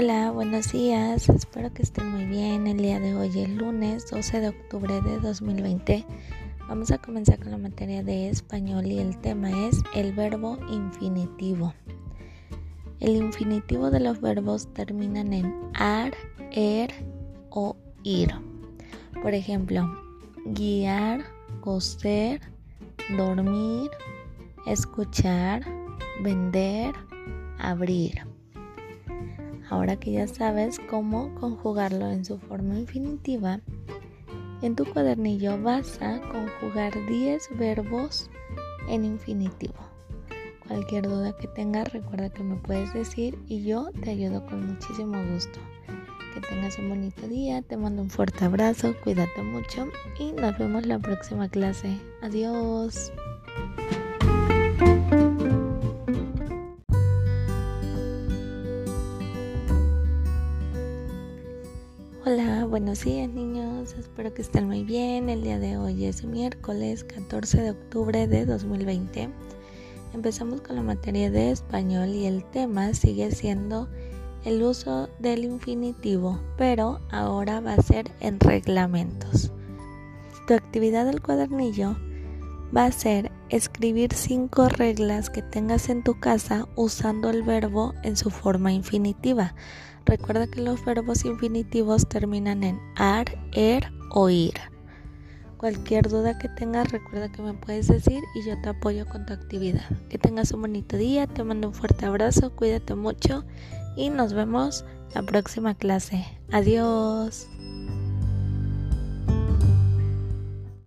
Hola, buenos días, espero que estén muy bien. El día de hoy, el lunes 12 de octubre de 2020, vamos a comenzar con la materia de español y el tema es el verbo infinitivo. El infinitivo de los verbos terminan en ar, er o ir. Por ejemplo, guiar, coser, dormir, escuchar, vender, abrir. Ahora que ya sabes cómo conjugarlo en su forma infinitiva, en tu cuadernillo vas a conjugar 10 verbos en infinitivo. Cualquier duda que tengas, recuerda que me puedes decir y yo te ayudo con muchísimo gusto. Que tengas un bonito día, te mando un fuerte abrazo, cuídate mucho y nos vemos la próxima clase. Adiós. Hola, buenos días niños, espero que estén muy bien. El día de hoy es miércoles 14 de octubre de 2020. Empezamos con la materia de español y el tema sigue siendo el uso del infinitivo, pero ahora va a ser en reglamentos. Tu actividad del cuadernillo va a ser escribir cinco reglas que tengas en tu casa usando el verbo en su forma infinitiva. Recuerda que los verbos infinitivos terminan en ar, er o ir. Cualquier duda que tengas, recuerda que me puedes decir y yo te apoyo con tu actividad. Que tengas un bonito día, te mando un fuerte abrazo, cuídate mucho y nos vemos la próxima clase. Adiós.